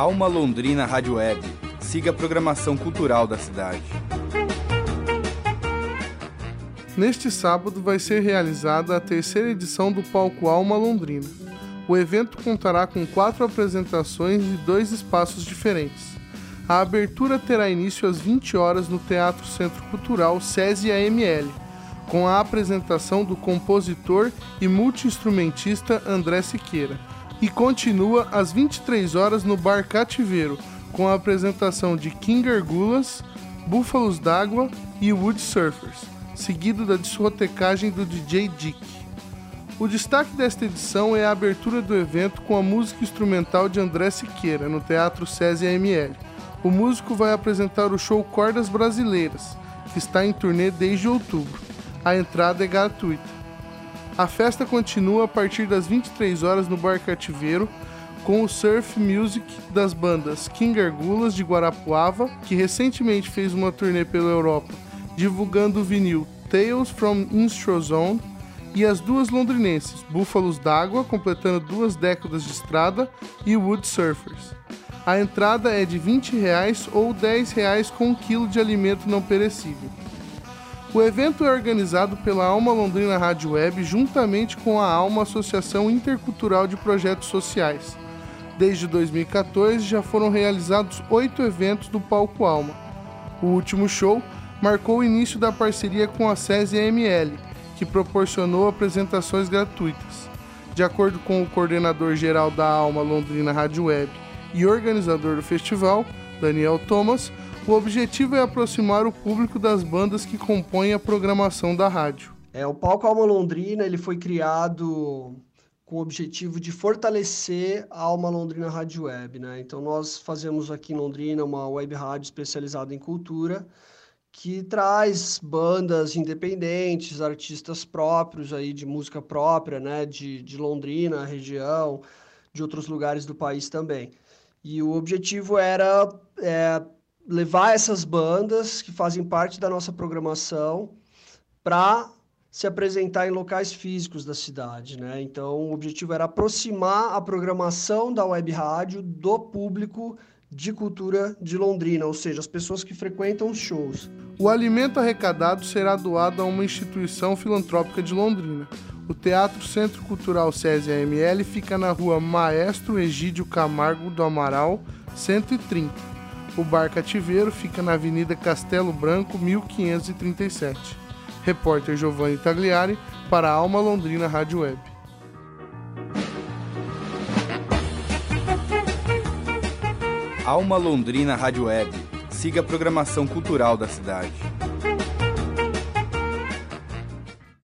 Alma Londrina Rádio Web. Siga a programação cultural da cidade. Neste sábado vai ser realizada a terceira edição do Palco Alma Londrina. O evento contará com quatro apresentações e dois espaços diferentes. A abertura terá início às 20 horas no Teatro Centro Cultural SESI AML, com a apresentação do compositor e multiinstrumentista André Siqueira, e continua às 23 horas no Bar Cativeiro, com a apresentação de King Argulas, Búfalos d'Água e Wood Surfers, seguido da discotecagem do DJ Dick. O destaque desta edição é a abertura do evento com a música instrumental de André Siqueira, no Teatro SESI AML. O músico vai apresentar o show Cordas Brasileiras, que está em turnê desde outubro. A entrada é gratuita. A festa continua a partir das 23 horas no Bar Cativeiro, com o surf music das bandas King Argulas de Guarapuava, que recentemente fez uma turnê pela Europa, divulgando o vinil Tales from Instrozone, e as duas londrinenses, Búfalos d'Água, completando duas décadas de estrada, e Wood Surfers. A entrada é de 20 reais ou 10 reais com um quilo de alimento não perecível. O evento é organizado pela Alma Londrina Rádio Web juntamente com a Alma Associação Intercultural de Projetos Sociais. Desde 2014 já foram realizados oito eventos do Palco Alma. O último show marcou o início da parceria com a SESI AML, que proporcionou apresentações gratuitas. De acordo com o coordenador geral da Alma Londrina Rádio Web e organizador do festival, Daniel Thomas, o objetivo é aproximar o público das bandas que compõem a programação da rádio. É, o Palco Alma Londrina ele foi criado com o objetivo de fortalecer a Alma Londrina Rádio Web. Né? Então, nós fazemos aqui em Londrina uma web rádio especializada em cultura, que traz bandas independentes, artistas próprios aí de música própria, né, de, de Londrina, região, de outros lugares do país também. E o objetivo era é, levar essas bandas que fazem parte da nossa programação para se apresentar em locais físicos da cidade, né? Então, o objetivo era aproximar a programação da web rádio do público de cultura de Londrina, ou seja, as pessoas que frequentam os shows. O alimento arrecadado será doado a uma instituição filantrópica de Londrina. O Teatro Centro Cultural SESI AML fica na rua Maestro Egídio Camargo do Amaral, 130. O Bar Cativeiro fica na Avenida Castelo Branco, 1537. Repórter Giovanni Tagliari para a Alma Londrina Rádio Web. Alma Londrina Rádio Web. Siga a programação cultural da cidade.